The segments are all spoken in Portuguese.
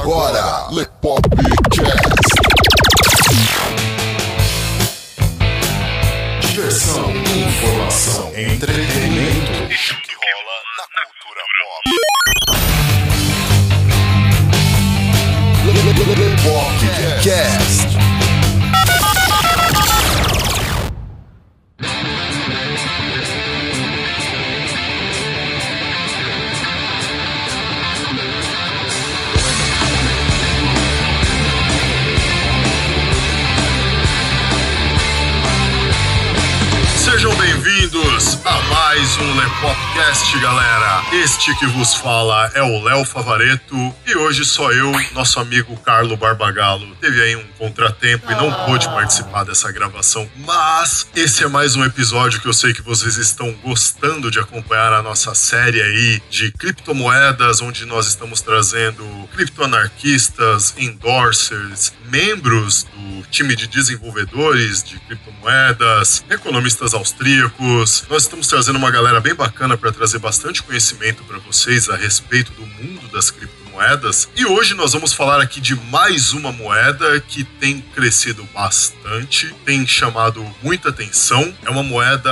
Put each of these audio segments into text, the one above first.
agora, Lepopcast. Diversão, informação, entretenimento. Este que vos fala é o Léo Favareto e hoje só eu, nosso amigo Carlo Barbagalo, teve aí um contratempo e não pôde participar dessa gravação, mas esse é mais um episódio que eu sei que vocês estão gostando de acompanhar a nossa série aí de criptomoedas, onde nós estamos trazendo criptoanarquistas, endorsers, membros do time de desenvolvedores de criptomoedas, economistas austríacos. Nós estamos trazendo uma galera bem bacana para trazer bastante conhecimento para vocês a respeito do mundo das criptomoedas. E hoje nós vamos falar aqui de mais uma moeda que tem crescido bastante, tem chamado muita atenção. É uma moeda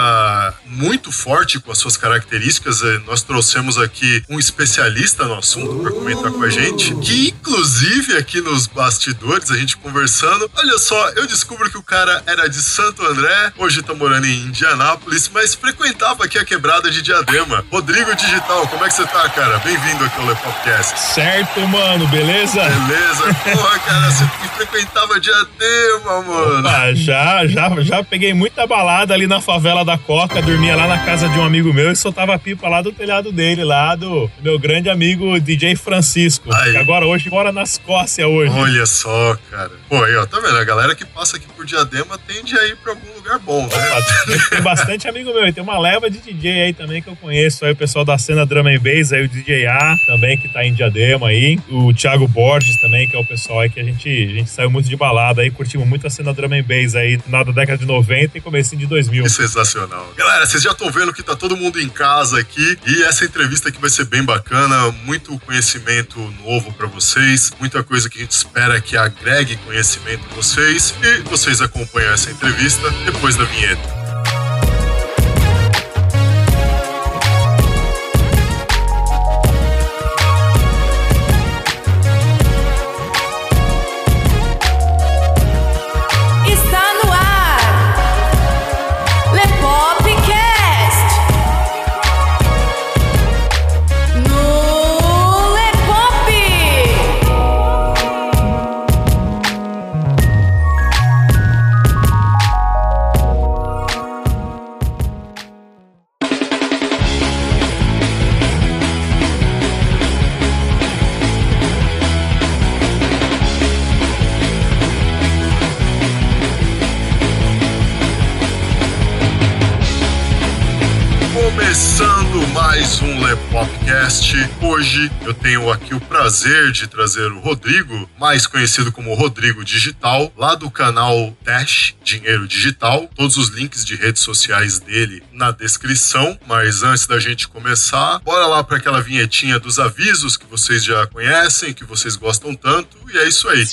muito forte com as suas características. Eh, Nós trouxemos aqui um especialista no assunto para comentar com a gente, que inclusive aqui nos bastidores, a gente conversando, olha só, eu descubro que o cara era de Santo André, hoje tá morando em Indianápolis, mas frequentava aqui a quebrada de Diadema. Rodrigo Digital, como é que você tá, cara? Bem-vindo aqui ao Lepopcast. Certo, mano, beleza? Beleza? Porra, cara, você que frequentava Diadema, mano. Ah, já, já, já peguei muita balada ali na favela da Coca, dormia lá na casa de um amigo meu e soltava pipa lá do telhado dele, lá do meu grande amigo DJ Francisco, Aí. que agora hoje mora na Escócia hoje. Olha só, cara. Pô, aí, ó, tá vendo? A galera que passa aqui por Diadema tende a ir pra algum lugar bom, né? Tem bastante amigo meu, e tem uma leva de DJ aí também que eu conheço, aí o pessoal da cena Drum and Bass, aí o DJ A também que tá em Diadema aí, o Thiago Borges também, que é o pessoal aí que a gente, a gente saiu muito de balada aí, curtimos muito a cena Drum and Bass aí, na da década de 90 e comecinho de 2000. Que sensacional. Galera, vocês já estão vendo que tá todo mundo em casa aqui e essa entrevista aqui vai ser bem bacana, muito conhecimento novo pra vocês, muita coisa que a gente espera que agregue conhecimento a vocês e vocês acompanham essa entrevista depois da vinheta. Hoje eu tenho aqui o prazer de trazer o Rodrigo, mais conhecido como Rodrigo Digital, lá do canal Dash Dinheiro Digital. Todos os links de redes sociais dele na descrição. Mas antes da gente começar, bora lá para aquela vinhetinha dos avisos que vocês já conhecem, que vocês gostam tanto. E é isso aí.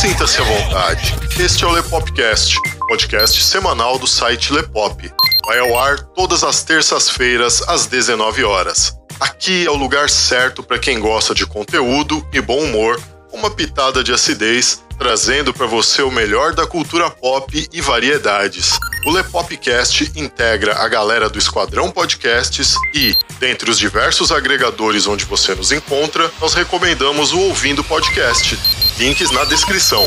Sinta-se à vontade. Este é o Lepopcast, podcast semanal do site Lepop. Vai ao ar todas as terças-feiras às 19 horas. Aqui é o lugar certo para quem gosta de conteúdo e bom humor, uma pitada de acidez, trazendo para você o melhor da cultura pop e variedades. O Lepopcast integra a galera do Esquadrão Podcasts e, dentre os diversos agregadores onde você nos encontra, nós recomendamos o Ouvindo Podcast. Links na descrição.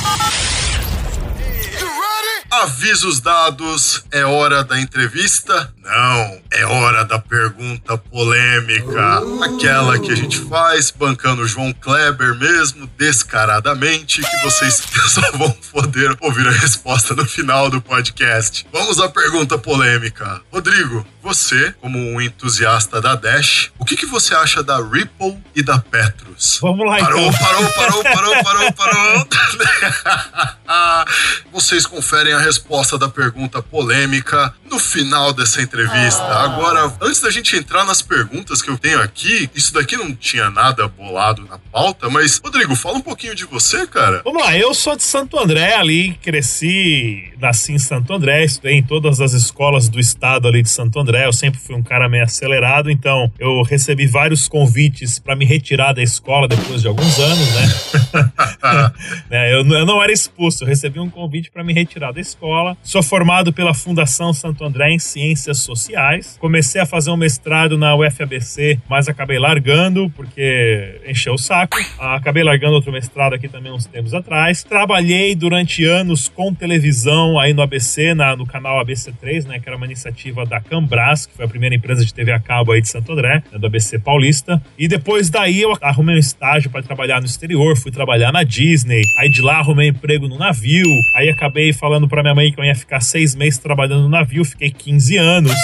Avisos dados, é hora da entrevista? Não, é hora da pergunta polêmica. Aquela que a gente faz bancando o João Kleber mesmo, descaradamente, que vocês só vão poder ouvir a resposta no final do podcast. Vamos à pergunta polêmica. Rodrigo, você, como um entusiasta da Dash, o que, que você acha da Ripple e da Petrus? Vamos lá, Parou, então. parou, parou, parou, parou, parou. Vocês conferem a resposta da pergunta polêmica no final dessa entrevista. Agora, antes da gente entrar nas perguntas que eu tenho aqui, isso daqui não tinha nada bolado na pauta, mas, Rodrigo, fala um pouquinho de você, cara. Vamos lá, eu sou de Santo André ali, cresci, nasci em Santo André, estudei em todas as escolas do estado ali de Santo André. Eu sempre fui um cara meio acelerado, então eu recebi vários convites para me retirar da escola depois de alguns anos, né? né, eu, eu não era expulso, eu recebi um convite para me retirar da escola. Sou formado pela Fundação Santo André em Ciências Sociais. Comecei a fazer um mestrado na UFABC, mas acabei largando porque encheu o saco. Ah, Acabei largando outro mestrado aqui também uns tempos atrás. Trabalhei durante anos com televisão aí no ABC, na- no canal ABC3, né, que era uma iniciativa da Cambras, que foi a primeira empresa de TV a cabo aí de Santo André, né, do ABC Paulista. E depois daí eu arrumei um estágio para trabalhar no exterior, fui trabalhar na Disney. Aí de lá arrumei emprego no navio. Aí acabei falando para minha mãe que eu ia ficar seis meses trabalhando no navio, fiquei 15 anos.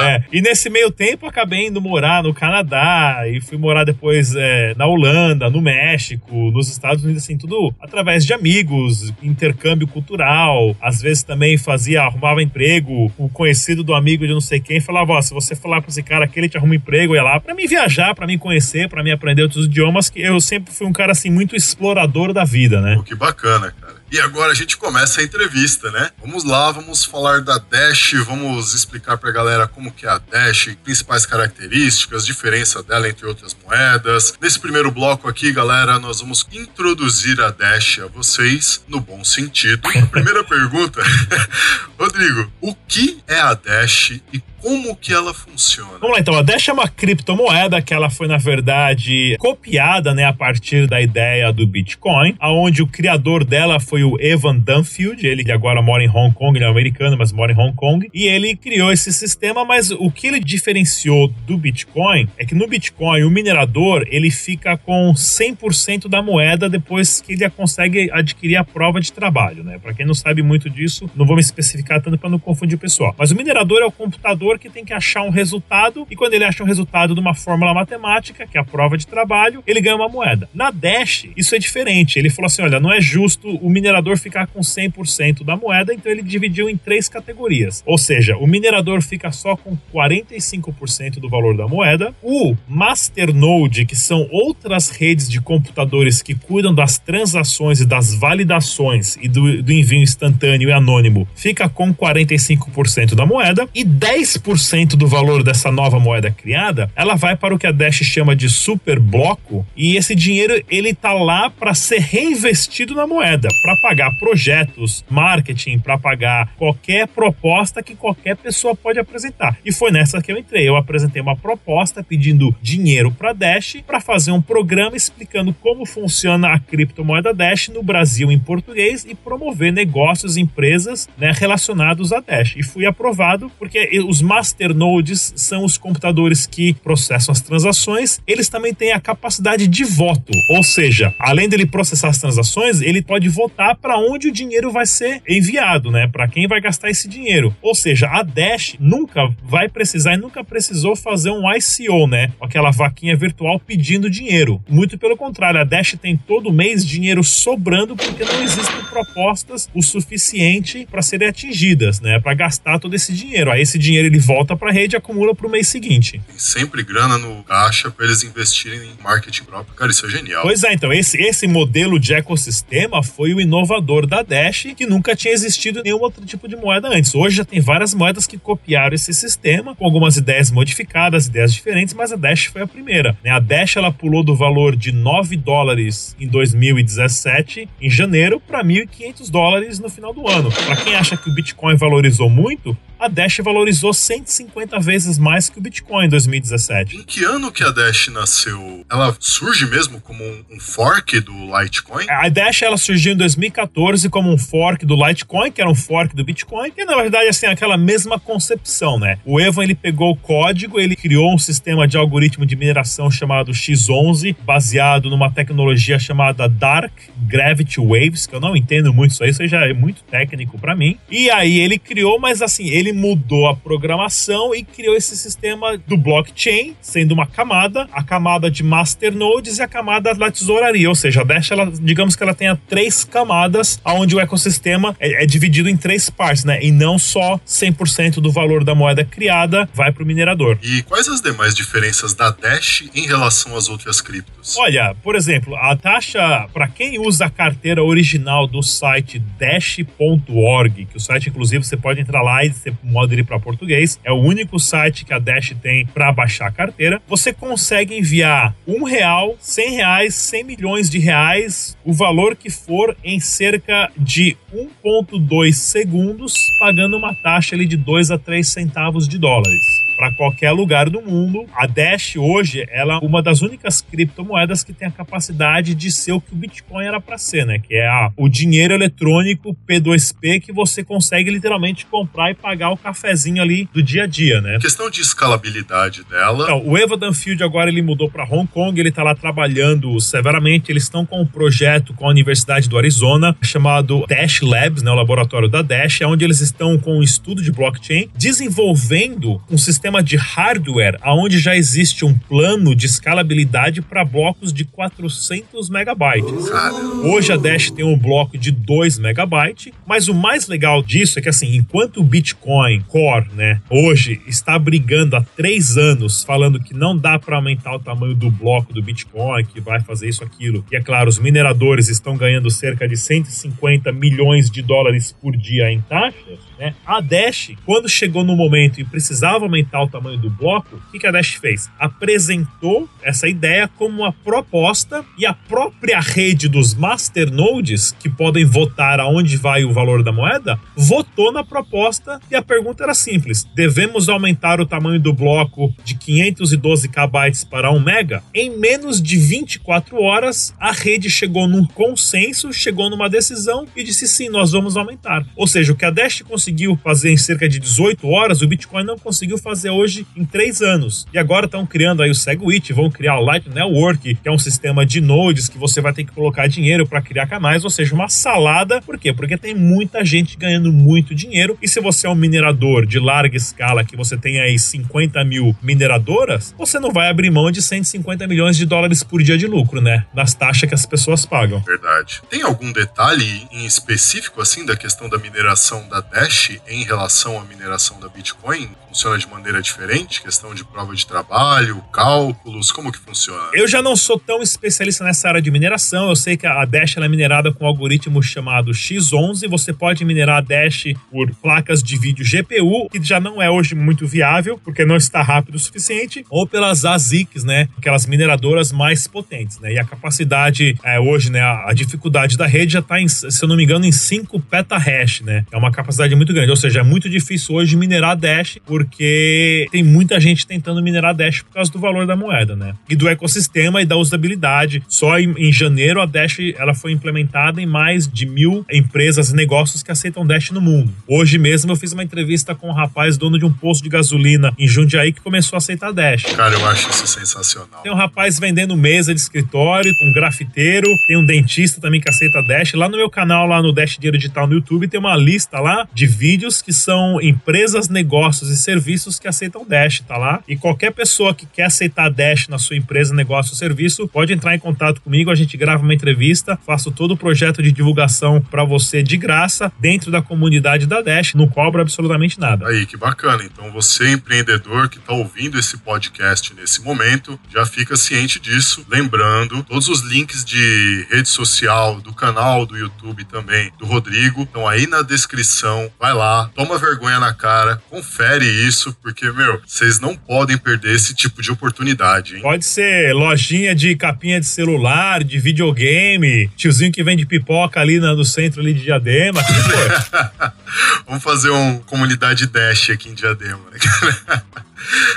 É, e nesse meio tempo acabei indo morar no Canadá e fui morar depois é, na Holanda, no México, nos Estados Unidos, assim, tudo através de amigos, intercâmbio cultural. Às vezes também fazia, arrumava emprego, o conhecido do amigo de não sei quem falava: Ó, se você falar pra esse cara que ele te arruma emprego, ia lá pra mim viajar, pra mim conhecer, pra mim aprender outros idiomas, que eu sempre fui um cara assim muito explorador da vida, né? Pô, que bacana, cara. E agora a gente começa a entrevista, né? Vamos lá, vamos falar da Dash, vamos explicar pra galera como que é a Dash, principais características, diferença dela entre outras moedas. Nesse primeiro bloco aqui, galera, nós vamos introduzir a Dash a vocês no bom sentido. A primeira pergunta, Rodrigo, o que é a Dash e como que ela funciona? Vamos lá, então. A Dash é uma criptomoeda que ela foi, na verdade, copiada, né, a partir da ideia do Bitcoin, aonde o criador dela foi o Evan Dunfield, ele agora mora em Hong Kong, ele é americano, mas mora em Hong Kong, e ele criou esse sistema, mas o que ele diferenciou do Bitcoin é que no Bitcoin o minerador, ele fica com 100% da moeda depois que ele consegue adquirir a prova de trabalho, né? Para quem não sabe muito disso, não vou me especificar tanto para não confundir o pessoal. Mas o minerador é o computador que tem que achar um resultado e quando ele acha um resultado de uma fórmula matemática, que é a prova de trabalho, ele ganha uma moeda. Na Dash, isso é diferente. Ele falou assim: olha, não é justo o minerador ficar com 100% da moeda, então ele dividiu em três categorias. Ou seja, o minerador fica só com 45% do valor da moeda, o Masternode, que são outras redes de computadores que cuidam das transações e das validações e do, do envio instantâneo e anônimo, fica com 45% da moeda e 10% do valor dessa nova moeda criada, ela vai para o que a Dash chama de super bloco e esse dinheiro ele tá lá para ser reinvestido na moeda, para pagar projetos, marketing, para pagar qualquer proposta que qualquer pessoa pode apresentar. E foi nessa que eu entrei. Eu apresentei uma proposta pedindo dinheiro para Dash para fazer um programa explicando como funciona a criptomoeda Dash no Brasil em português e promover negócios, empresas né, relacionados a Dash. E fui aprovado porque os masternodes são os computadores que processam as transações. Eles também têm a capacidade de voto, ou seja, além dele processar as transações, ele pode votar para onde o dinheiro vai ser enviado, né? Para quem vai gastar esse dinheiro. Ou seja, a Dash nunca vai precisar e nunca precisou fazer um ICO, né? Aquela vaquinha virtual pedindo dinheiro. Muito pelo contrário, a Dash tem todo mês dinheiro sobrando porque não existem propostas o suficiente para serem atingidas, né? Para gastar todo esse dinheiro. Aí esse dinheiro ele volta para a rede e acumula para o mês seguinte. Tem sempre grana no caixa para eles investirem em marketing próprio. Cara, isso é genial. Pois é, então esse, esse modelo de ecossistema foi o inovador da Dash, que nunca tinha existido nenhum outro tipo de moeda antes. Hoje já tem várias moedas que copiaram esse sistema, com algumas ideias modificadas, ideias diferentes, mas a Dash foi a primeira. né? A Dash ela pulou do valor de 9 dólares em 2017, em janeiro, para 1.500 dólares no final do ano. Para quem acha que o Bitcoin valorizou muito, a Dash valorizou 150 vezes mais que o Bitcoin em 2017. Em que ano que a Dash nasceu? Ela surge mesmo como um, um fork do Litecoin? A Dash ela surgiu em 2014 como um fork do Litecoin, que era um fork do Bitcoin, que na verdade assim aquela mesma concepção, né? O Evan ele pegou o código, ele criou um sistema de algoritmo de mineração chamado X11, baseado numa tecnologia chamada Dark Gravity Waves, que eu não entendo muito isso aí, isso aí já é muito técnico para mim. E aí ele criou, mas assim, ele mudou a programação e criou esse sistema do blockchain, sendo uma camada, a camada de masternodes e a camada da tesouraria, ou seja, a Dash, ela, digamos que ela tenha três camadas, onde o ecossistema é, é dividido em três partes, né? E não só 100% do valor da moeda criada vai para o minerador. E quais as demais diferenças da Dash em relação às outras criptos? Olha, por exemplo, a taxa para quem usa a carteira original do site dash.org, que o site inclusive você pode entrar lá e você modo ele para português, é o único site que a Dash tem para baixar a carteira. Você consegue enviar um real, cem reais, cem milhões de reais, o valor que for em cerca de 1,2 segundos, pagando uma taxa ali de 2 a 3 centavos de dólares para qualquer lugar do mundo. A Dash hoje ela é uma das únicas criptomoedas que tem a capacidade de ser o que o Bitcoin era para ser, né? Que é a, o dinheiro eletrônico P2P que você consegue literalmente comprar e pagar o cafezinho ali do dia a dia, né? Questão de escalabilidade dela. Então, o Eva Danfield agora ele mudou para Hong Kong, ele tá lá trabalhando severamente. Eles estão com um projeto com a Universidade do Arizona chamado Dash Labs, né, o laboratório da Dash, é onde eles estão com um estudo de blockchain, desenvolvendo um sistema de hardware aonde já existe um plano de escalabilidade para blocos de 400 megabytes. Hoje a Dash tem um bloco de 2 megabytes, mas o mais legal disso é que assim, enquanto o Bitcoin Core, né, hoje está brigando há três anos falando que não dá para aumentar o tamanho do bloco do Bitcoin, que vai fazer isso aquilo. E é claro, os mineradores estão ganhando cerca de 150 milhões de dólares por dia em taxas, né? A Dash, quando chegou no momento e precisava aumentar o tamanho do bloco, o que, a Dash fez? Apresentou essa ideia como uma proposta e a própria rede dos masternodes, que podem votar aonde vai o valor da moeda, votou na proposta e a pergunta era simples: devemos aumentar o tamanho do bloco de 512 KB para 1 mega? Em menos de 24 horas, a rede chegou num consenso, chegou numa decisão e disse sim, nós vamos aumentar. Ou seja, o que a Dash conseguiu fazer em cerca de 18 horas, o Bitcoin não conseguiu fazer hoje em 3 anos. E agora estão criando aí o Segwit, vão criar o Light Network, que é um sistema de nodes que você vai ter que colocar dinheiro para criar canais, ou seja, uma salada. Por quê? Porque tem muita gente ganhando muito dinheiro. E se você é um minerador de larga escala, que você tem aí 50 mil mineradoras, você não vai abrir mão de 150 milhões de dólares por dia de lucro, né? Das taxas que as pessoas pagam. verdade. Tem algum detalhe em específico, assim, da questão da mineração da Dash em relação à mineração da Bitcoin? Funciona de maneira diferente? Questão de prova de trabalho, cálculos, como que funciona? Eu já não sou tão especialista nessa área de mineração. Eu sei que a Dash é minerada com um algoritmo chamado X11. Você pode minerar a Dash por placas de vídeo GPU, que já não é hoje muito viável, porque não está rápido o suficiente, ou pelas ASICs, né? Aquelas mineradoras mais potentes, né? E a capacidade é, hoje, né? A, a dificuldade da rede já está, se eu não me engano, em 5 petahash, né? É uma capacidade muito grande. Ou seja, é muito difícil hoje minerar Dash, porque tem muita gente tentando minerar Dash por causa do valor da moeda, né? E do ecossistema e da usabilidade. Só em, em janeiro a Dash ela foi implementada em mais de mil empresas e negócios que aceitam Dash no mundo. Hoje mesmo eu fiz uma entrevista com um rapaz dono de um posto de gasolina em Jundiaí que começou a aceitar Dash. Cara, eu acho isso sensacional. Tem um rapaz vendendo mesa de escritório, um grafiteiro, tem um dentista também que aceita Dash. Lá no meu canal, lá no Dash Dinheiro Digital no YouTube, tem uma lista lá de vídeos que são empresas, negócios e serviços que aceitam Dash, tá lá? E qualquer pessoa que quer aceitar Dash na sua empresa, negócio ou serviço, pode entrar em contato comigo, a gente grava uma entrevista, faço todo o projeto de divulgação para você de graça dentro da comunidade da Dash, não cobra absolutamente nada. Aí, que bacana. Então, você, empreendedor que está ouvindo esse podcast nesse momento, já fica ciente disso. Lembrando, todos os links de rede social, do canal do YouTube também, do Rodrigo, estão aí na descrição. Vai lá, toma vergonha na cara, confere isso, porque meu, vocês não podem perder esse tipo de oportunidade, hein? Pode ser lojinha de capinha de celular, de videogame, tiozinho que vende pipoca ali no centro ali de Diadema. Vamos fazer uma comunidade Dash aqui em Diadema, né?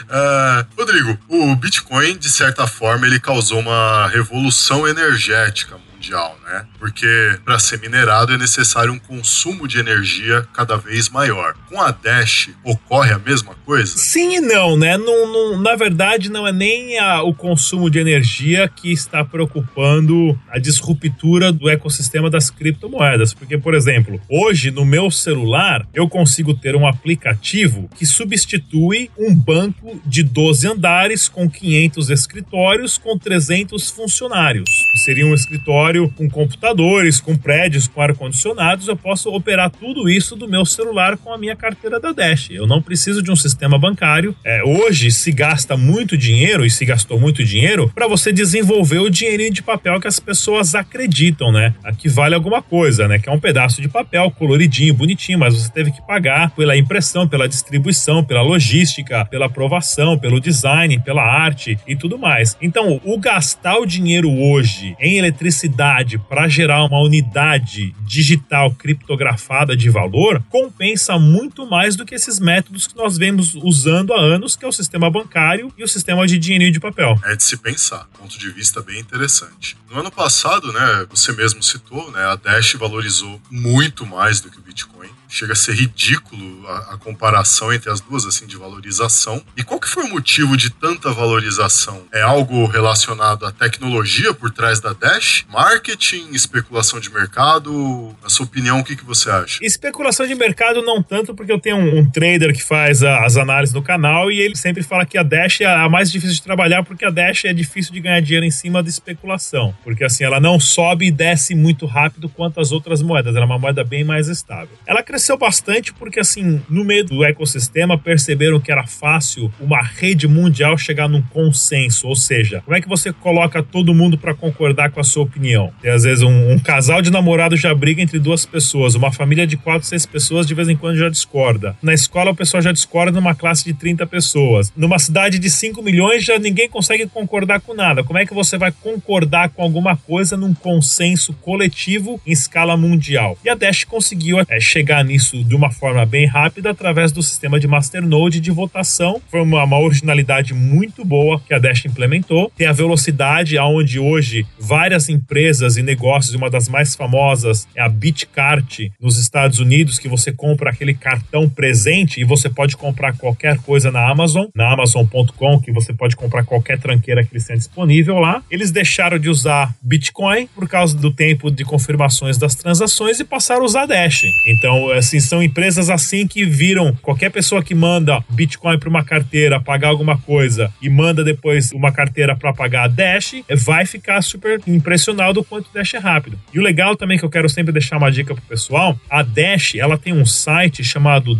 Ah, Rodrigo, o Bitcoin, de certa forma, ele causou uma revolução energética mundial, né? Porque para ser minerado é necessário um consumo de energia cada vez maior. Com a Dash, ocorre a mesma coisa? Sim e não, né? Não, não- na verdade, não é nem a- o consumo de energia que está preocupando a disruptura do ecossistema das criptomoedas. Porque, por exemplo, hoje no meu celular eu consigo ter um aplicativo que substitui um banco de 12 andares com 500 escritórios com 300 funcionários. Seria um escritório com computadores, com prédios, com ar-condicionados. Eu posso operar tudo isso do meu celular com a minha carteira da Dash. Eu não preciso de um sistema bancário. É, hoje se gasta muito dinheiro e se gastou muito dinheiro para você desenvolver o dinheirinho de papel que as pessoas acreditam, né? Que vale alguma coisa, né? Que é um pedaço de papel coloridinho, bonitinho, mas você teve que pagar pela impressão, pela distribuição, pela logística, pela aprovação, pelo design, pela arte e tudo mais. Então, o gastar o dinheiro hoje em eletricidade para gerar uma unidade digital criptografada de valor compensa muito mais do que esses métodos que nós vemos usando há anos, que é o sistema bancário e o sistema de dinheirinho de papel. É de se pensar. Ponto de vista bem interessante. No ano passado, né, você mesmo citou, né, a Dash valorizou muito mais do que o Bitcoin. Chega a ser ridículo a, a comparação entre as duas, assim, de valorização. E qual que foi o motivo de tanta valorização? É algo relacionado à tecnologia por trás da Dash? Marketing? Especulação de mercado? Na sua opinião, o que, que você acha? Especulação de mercado não tanto, porque eu tenho um, um trader que faz a- as análises no canal e ele sempre fala que a Dash é a mais difícil de trabalhar porque a Dash é difícil de ganhar dinheiro em cima da especulação. Porque assim, ela não sobe e desce muito rápido quanto as outras moedas. Ela é uma moeda bem mais estável. Ela cresceu bastante porque assim, no meio do ecossistema perceberam que era fácil uma rede mundial chegar num consenso. Ou seja, como é que você coloca todo mundo para concordar com a sua opinião? E às vezes um, um casal de namorados já briga entre duas pessoas, uma família de quatro, seis pessoas de vez em quando já discorda. Na escola o pessoal já discorda numa classe de 30 pessoas. Numa cidade de 5 milhões já ninguém consegue concordar com nada. Como é que você vai concordar com alguma coisa num consenso coletivo em escala mundial? E a Dash conseguiu é, chegar nisso de uma forma bem rápida através do sistema de Masternode de votação. Foi uma, uma originalidade muito boa que a Dash implementou. Tem a velocidade aonde hoje várias empresas e negócios, uma das mais famosas é a BitCart nos Estados Unidos, que você compra aquele cartão presente e você pode comprar qualquer coisa na Amazon, na Amazon.com, que você pode comprar qualquer tranqueira que eles têm disponível lá. Eles deixaram de usar Bitcoin por causa do tempo de confirmações das transações e passaram a usar Dash. Então, assim, são empresas assim que viram qualquer pessoa que manda Bitcoin para uma carteira pagar alguma coisa e manda depois uma carteira para pagar a Dash, vai ficar super impressionado o quanto Dash é rápido. E o legal também que eu quero sempre deixar uma dica pro pessoal, a Dash, ela tem um site chamado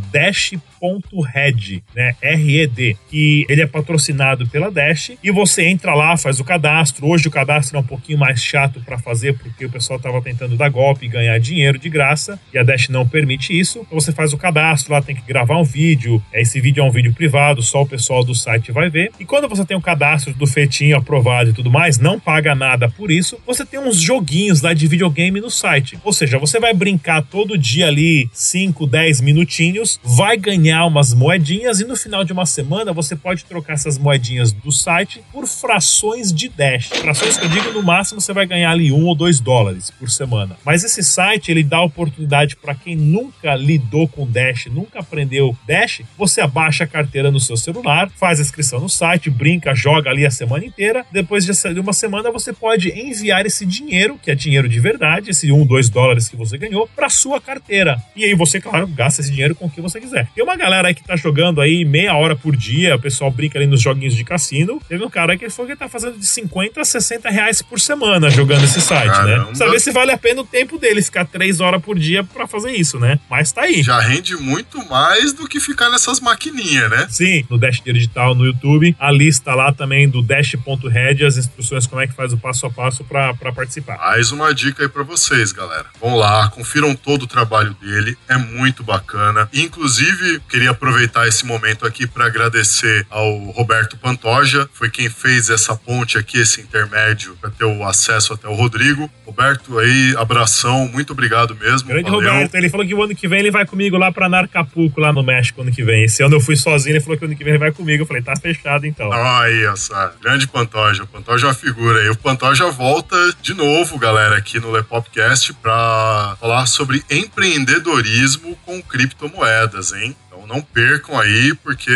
Dash.red, né? R-E-D, que ele é patrocinado pela Dash e você entra lá, faz o cadastro. Hoje o cadastro é um pouquinho mais chato para fazer porque o pessoal tava tentando dar golpe e ganhar dinheiro de graça e a Dash não permite isso. Então você faz o cadastro, lá tem que gravar um vídeo. Esse vídeo é um vídeo privado, só o pessoal do site vai ver. E quando você tem o cadastro do feitinho aprovado e tudo mais, não paga nada por isso. Você tem uns joguinhos lá de videogame no site. Ou seja, você vai brincar todo dia ali 5, 10 minutinhos, vai ganhar umas moedinhas e no final de uma semana você pode trocar essas moedinhas do site por frações de Dash. Frações que eu digo, no máximo você vai ganhar ali um ou dois dólares por semana. Mas esse site ele dá oportunidade para quem nunca lidou com Dash, nunca aprendeu Dash, você abaixa a carteira no seu celular, faz a inscrição no site, brinca, joga ali a semana inteira. Depois de uma semana você pode enviar esse dinheiro, que é dinheiro de verdade, esse um, dois dólares que você ganhou, para sua carteira. E aí você, claro, gasta esse dinheiro com o que você quiser. Tem uma galera aí que tá jogando aí meia hora por dia, o pessoal brinca ali nos joguinhos de cassino. Teve um cara que foi que tá fazendo de 50 a 60 reais por semana jogando esse site, Caramba. né? Saber se vale a pena o tempo dele ficar três horas por dia para fazer isso, né? Mas tá aí. Já rende muito mais do que ficar nessas maquininhas, né? Sim, no Dash Digital no YouTube, a lista lá também do Dash.red, as instruções como é que faz o passo a passo para participar. Mais uma dica aí pra vocês, galera. Vão lá, confiram todo o trabalho dele, é muito bacana. Inclusive, queria aproveitar esse momento aqui para agradecer ao Roberto Pantoja, foi quem fez essa ponte aqui, esse intermédio, para ter o acesso até o Rodrigo. Roberto, aí, abração, muito obrigado mesmo. Grande valeu. Roberto, ele falou que o ano que vem ele vai comigo lá pra Narcapulco, lá no México, ano que vem. Esse ano eu fui sozinho, ele falou que ano que vem ele vai comigo. Eu falei, tá fechado então. Aí, essa grande Pantoja. O Pantoja é uma figura aí. O Pantoja volta de novo, galera, aqui no Lepopcast pra falar sobre empreendedorismo com criptomoedas, hein? Não percam aí, porque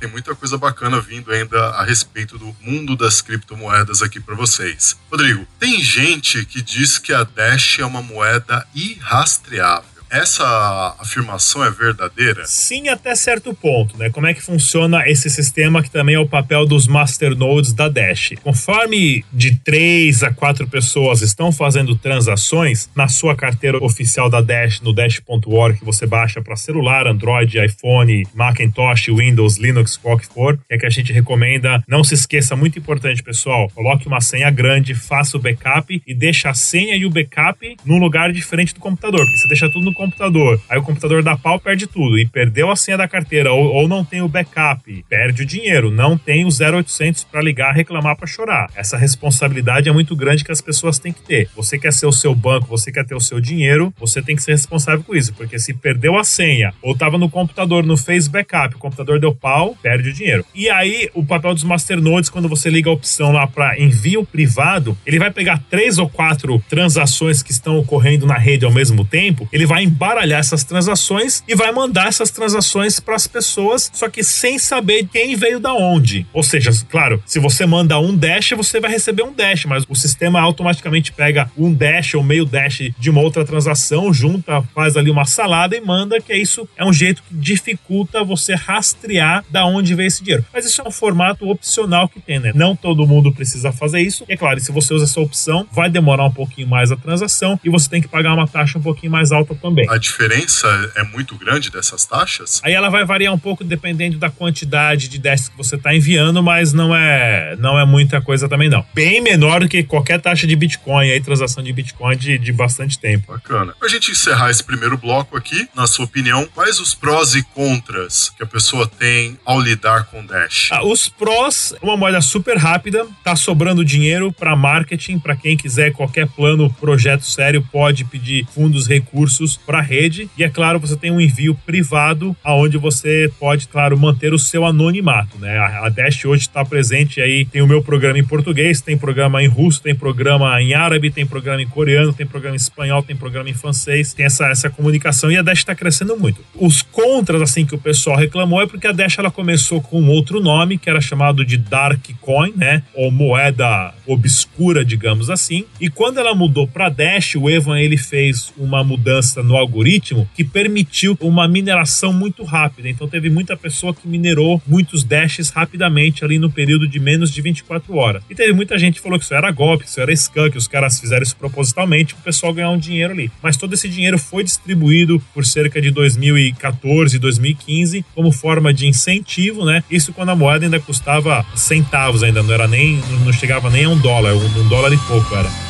tem muita coisa bacana vindo ainda a respeito do mundo das criptomoedas aqui pra vocês. Rodrigo, tem gente que diz que a Dash é uma moeda irrastreável. Essa afirmação é verdadeira? Sim, até certo ponto, né? Como é que funciona esse sistema que também é o papel dos masternodes da Dash? Conforme de três a quatro pessoas estão fazendo transações na sua carteira oficial da Dash, no dash.org, que você baixa para celular, Android, iPhone, Macintosh, Windows, Linux, qual que for, é que a gente recomenda. Não se esqueça, muito importante, pessoal, coloque uma senha grande, faça o backup e deixa a senha e o backup num lugar diferente do computador, porque você deixa tudo no computador. Aí o computador dá pau, perde tudo. E perdeu a senha da carteira, ou, ou não tem o backup, perde o dinheiro. Não tem o 0800 para ligar, reclamar, para chorar. Essa responsabilidade é muito grande que as pessoas têm que ter. Você quer ser o seu banco, você quer ter o seu dinheiro, você tem que ser responsável com isso. Porque se perdeu a senha, ou tava no computador, não fez backup, o computador deu pau, perde o dinheiro. E aí, o papel dos masternodes, quando você liga a opção lá para envio privado, ele vai pegar três ou quatro transações que estão ocorrendo na rede ao mesmo tempo, ele vai embaralhar essas transações e vai mandar essas transações para as pessoas, só que sem saber quem veio da onde. Ou seja, claro, se você manda um dash, você vai receber um dash, mas o sistema automaticamente pega um dash ou meio dash de uma outra transação, junta, faz ali uma salada e manda, que é isso é um jeito que dificulta você rastrear da onde veio esse dinheiro. Mas isso é um formato opcional que tem, né? Não todo mundo precisa fazer isso. E é claro, se você usa essa opção, vai demorar um pouquinho mais a transação e você tem que pagar uma taxa um pouquinho mais alta também. A diferença é muito grande dessas taxas? Aí ela vai variar um pouco dependendo da quantidade de dashes que você está enviando, mas não é não é muita coisa também não. Bem menor do que qualquer taxa de Bitcoin, aí transação de Bitcoin de, de bastante tempo. Bacana. Pra gente encerrar esse primeiro bloco aqui, na sua opinião, quais os prós e contras que a pessoa tem ao lidar com Dash? Ah, os prós, uma moeda super rápida, tá sobrando dinheiro para marketing, para quem quiser qualquer plano, projeto sério, pode pedir fundos, recursos para a rede. E é claro, você tem um envio privado, aonde você pode, claro, manter o seu anonimato, né? A Dash hoje está presente aí, tem o meu programa em português, tem programa em russo, tem programa em árabe, tem programa em coreano, tem programa em espanhol, tem programa em francês, tem essa, essa comunicação e a Dash está crescendo muito. Os contras, assim, que o pessoal reclamou é porque a Dash ela começou com outro nome, que era chamado de Dark Coin, né? Ou moeda obscura, digamos assim. E quando ela mudou para Dash, o Evan ele fez uma mudança no algoritmo que permitiu uma mineração muito rápida. Então teve muita pessoa que minerou muitos dashes rapidamente ali no período de menos de 24 horas. E teve muita gente que falou que isso era golpe, que isso era scam, que os caras fizeram isso propositalmente para o pessoal ganhar um dinheiro ali. Mas todo esse dinheiro foi distribuído por cerca de 2014, 2015 como forma de incentivo, né? Isso quando a moeda ainda custava centavos ainda, não era nem não chegava nem a um dólar, um, um dólar e pouco era.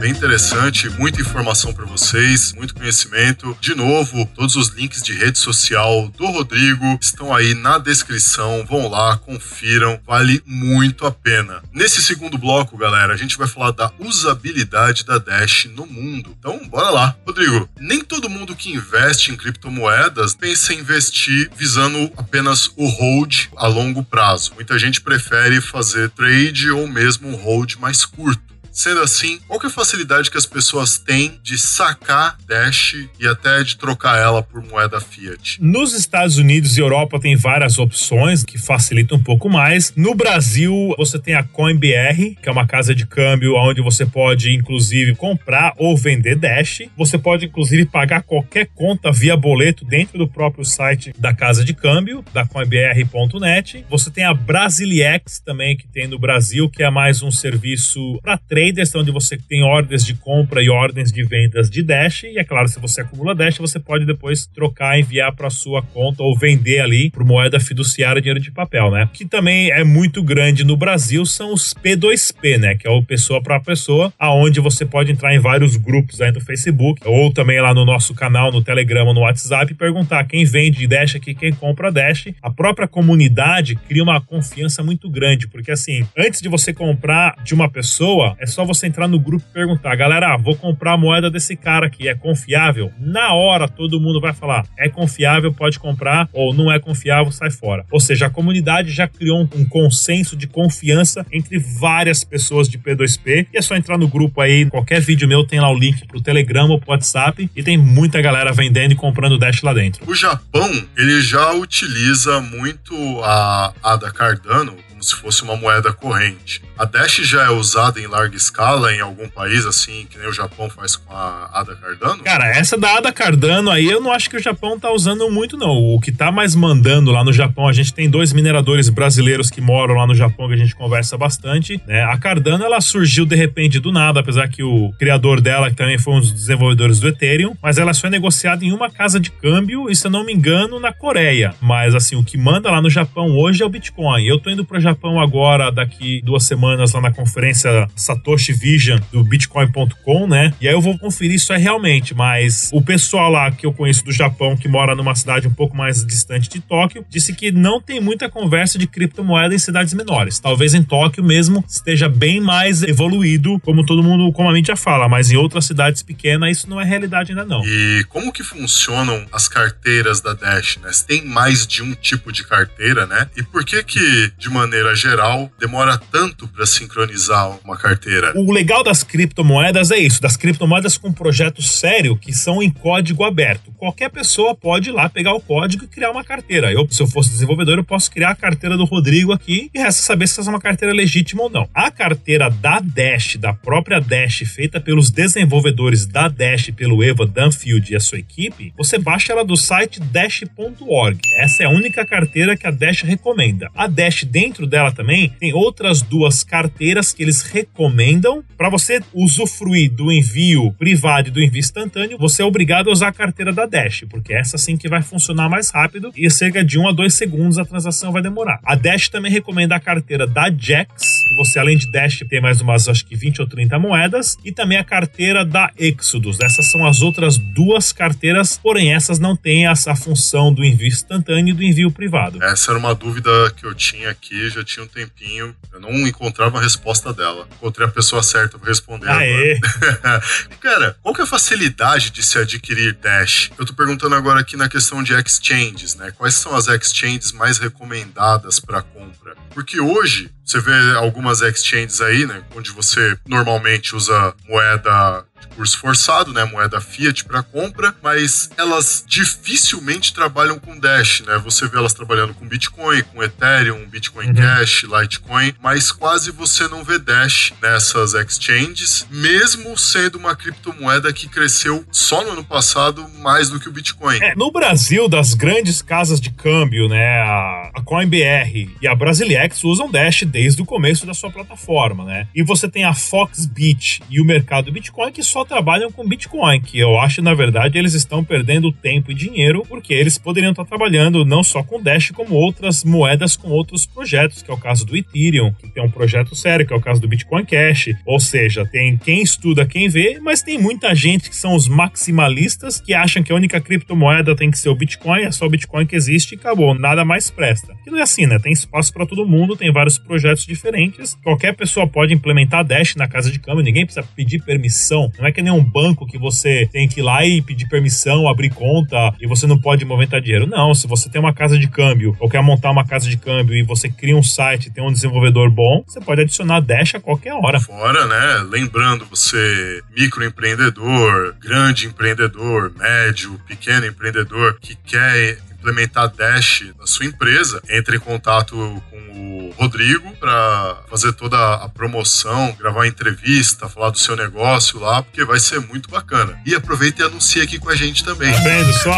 bem interessante, muita informação para vocês, muito conhecimento. De novo, todos os links de rede social do Rodrigo estão aí na descrição. Vão lá, confiram, vale muito a pena. Nesse segundo bloco, galera, a gente vai falar da usabilidade da Dash no mundo. Então, bora lá. Rodrigo, nem todo mundo que investe em criptomoedas pensa em investir visando apenas o hold a longo prazo. Muita gente prefere fazer trade ou mesmo um hold mais curto. Sendo assim, qual que é a facilidade que as pessoas têm de sacar Dash e até de trocar ela por moeda fiat? Nos Estados Unidos e Europa tem várias opções que facilitam um pouco mais. No Brasil, você tem a CoinBR, que é uma casa de câmbio onde você pode, inclusive, comprar ou vender Dash. Você pode, inclusive, pagar qualquer conta via boleto dentro do próprio site da casa de câmbio, da coinbr.net. Você tem a Brasiliex também, que tem no Brasil, que é mais um serviço para traders, onde você tem ordens de compra e ordens de vendas de Dash. E é claro, se você acumula Dash, você pode depois trocar, enviar para sua conta ou vender ali por moeda fiduciária, dinheiro de papel, né? Que também é muito grande no Brasil são os P2P, né? Que é o pessoa para pessoa, aonde você pode entrar em vários grupos aí no Facebook ou também lá no nosso canal, no Telegram, no WhatsApp e perguntar quem vende Dash aqui, quem compra Dash. A própria comunidade cria uma confiança muito grande, porque assim, antes de você comprar de uma pessoa, é só você entrar no grupo e perguntar, galera, vou comprar a moeda desse cara aqui, é confiável? Na hora todo mundo vai falar, é confiável, pode comprar, ou não é confiável, sai fora. Ou seja, a comunidade já criou um, consenso de confiança entre várias pessoas de P2P. E é só entrar no grupo aí, qualquer vídeo meu tem lá o link pro Telegram ou pro WhatsApp, e tem muita galera vendendo e comprando Dash lá dentro. O Japão, ele já utiliza muito a ADA Cardano como se fosse uma moeda corrente. A Dash já é usada em larga escala em algum país, assim, que nem o Japão faz com a ADA Cardano? Cara, essa da ADA Cardano aí, eu não acho que o Japão tá usando muito, não. O que tá mais mandando lá no Japão, a gente tem dois mineradores brasileiros que moram lá no Japão, que a gente conversa bastante, né? A Cardano, ela surgiu de repente do nada, apesar que o criador dela, que também foi um dos desenvolvedores do Ethereum, mas ela só é negociada em uma casa de câmbio, e se eu não me engano, na Coreia. Mas, assim, o que manda lá no Japão hoje é o Bitcoin. Eu tô indo pro Japão agora, daqui duas semanas, lá na conferência Satoshi Vision do Bitcoin.com, né? E aí eu vou conferir isso é realmente, mas o pessoal lá que eu conheço do Japão, que mora numa cidade um pouco mais distante de Tóquio, disse que não tem muita conversa de criptomoeda em cidades menores. Talvez em Tóquio mesmo esteja bem mais evoluído, como todo mundo, a mídia fala, mas em outras cidades pequenas isso não é realidade ainda não. E como que funcionam as carteiras da Dash, né? Tem mais de um tipo de carteira, né? E por que que, de maneira geral, demora tanto para sincronizar uma carteira? O legal das criptomoedas é isso, das criptomoedas com projeto sério que são em código aberto. Qualquer pessoa pode ir lá pegar o código e criar uma carteira. Eu, se eu fosse desenvolvedor, eu posso criar a carteira do Rodrigo aqui e resta saber se essa é uma carteira legítima ou não. A carteira da Dash, da própria Dash, feita pelos desenvolvedores da Dash, pelo Eva Dunfield e a sua equipe, você baixa ela do site dash.org. Essa é a única carteira que a Dash recomenda. A Dash, dentro dela também, tem outras duas carteiras que eles recomendam para você usufruir do envio privado e do envio instantâneo. Você é obrigado a usar a carteira da Dash, porque essa sim que vai funcionar mais rápido e cerca de um a dois segundos a transação vai demorar. A Dash também recomenda a carteira da Jax, que você além de Dash tem mais umas acho que 20 ou 30 moedas, e também a carteira da Exodus. Essas são as outras duas carteiras, porém essas não têm essa função do envio instantâneo e do envio privado. Essa era uma dúvida que eu tinha aqui, já tinha um tempinho. Eu não encontrava a resposta dela. Encontrei a pessoa certa para responder. Aê. agora. Cara, qual que é a facilidade de se adquirir Dash? Eu tô perguntando agora aqui na questão de exchanges, né? Quais são as exchanges mais recomendadas para compra? Porque hoje você vê algumas exchanges aí, né, onde você normalmente usa moeda de curso forçado, né, moeda fiat para compra, mas elas dificilmente trabalham com Dash, né? Você vê elas trabalhando com Bitcoin, com Ethereum, Bitcoin Uhum. Cash, Litecoin, mas quase você não vê Dash nessas exchanges, mesmo sendo uma criptomoeda que cresceu só no ano passado mais do que o Bitcoin. É, no Brasil, das grandes casas de câmbio, né, a, a CoinBR e a Brasilex usam Dash desde o começo da sua plataforma, né? E você tem a Foxbit e o mercado Bitcoin que só trabalham com Bitcoin, que eu acho, na verdade, eles estão perdendo tempo e dinheiro porque eles poderiam estar trabalhando não só com Dash, como outras moedas com outros projetos, que é o caso do Ethereum, que tem um projeto sério, que é o caso do Bitcoin Cash. Ou seja, tem quem estuda, quem vê, mas tem muita gente que são os maximalistas que acham que a única criptomoeda tem que ser o Bitcoin, é só o Bitcoin que existe e acabou, nada mais presta. Que não é assim, né? Tem espaço para todo mundo, tem vários projetos diferentes. Qualquer pessoa pode implementar Dash na casa de câmbio, ninguém precisa pedir permissão Não é que nem um banco que você tem que ir lá e pedir permissão, abrir conta e você não pode movimentar dinheiro. Não, se você tem uma casa de câmbio ou quer montar uma casa de câmbio e você cria um site, tem um desenvolvedor bom, você pode adicionar Dash a qualquer hora. Fora, né? Lembrando, você microempreendedor, grande empreendedor, médio, pequeno empreendedor que quer implementar Dash na sua empresa, entre em contato com o Rodrigo para fazer toda a promoção, gravar uma entrevista, falar do seu negócio lá, porque vai ser muito bacana. E aproveita e anuncia aqui com a gente também. Tá vendo só?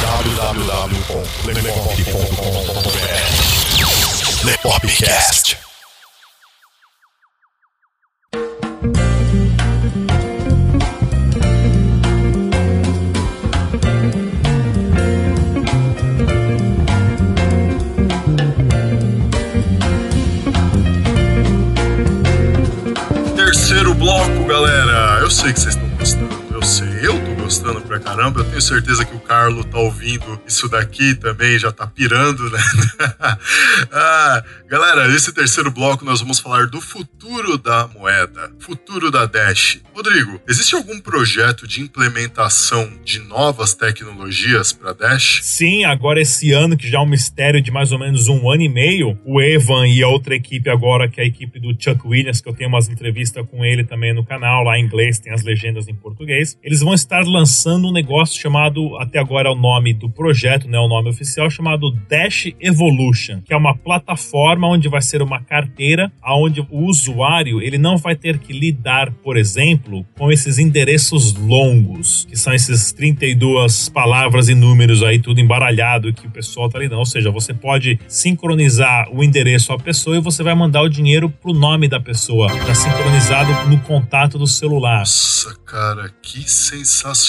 www.lepop.com.br Lepopcast. Bloco, galera. Eu sei que vocês estão gostando. Eu sei, eu gostando pra caramba. Eu tenho certeza que o Carlo tá ouvindo isso daqui também, já tá pirando, né? ah, galera, nesse terceiro bloco nós vamos falar do futuro da moeda, futuro da Dash. Rodrigo, existe algum projeto de implementação de novas tecnologias para Dash? Sim, agora esse ano, que já é um mistério de mais ou menos um ano e meio, o Evan e a outra equipe agora, que é a equipe do Chuck Williams, que eu tenho umas entrevistas com ele também no canal, lá em inglês, tem as legendas em português. Eles vão estar lançando um negócio chamado, até agora é o nome do projeto, né, o nome oficial, chamado Dash Evolution, que é uma plataforma onde vai ser uma carteira, onde o usuário ele não vai ter que lidar, por exemplo, com esses endereços longos, que são esses 32 palavras e números aí, tudo embaralhado que o pessoal tá lidando. Ou seja, você pode sincronizar o endereço à pessoa e você vai mandar o dinheiro pro nome da pessoa, já sincronizado no contato do celular. Nossa, cara, que sensacional.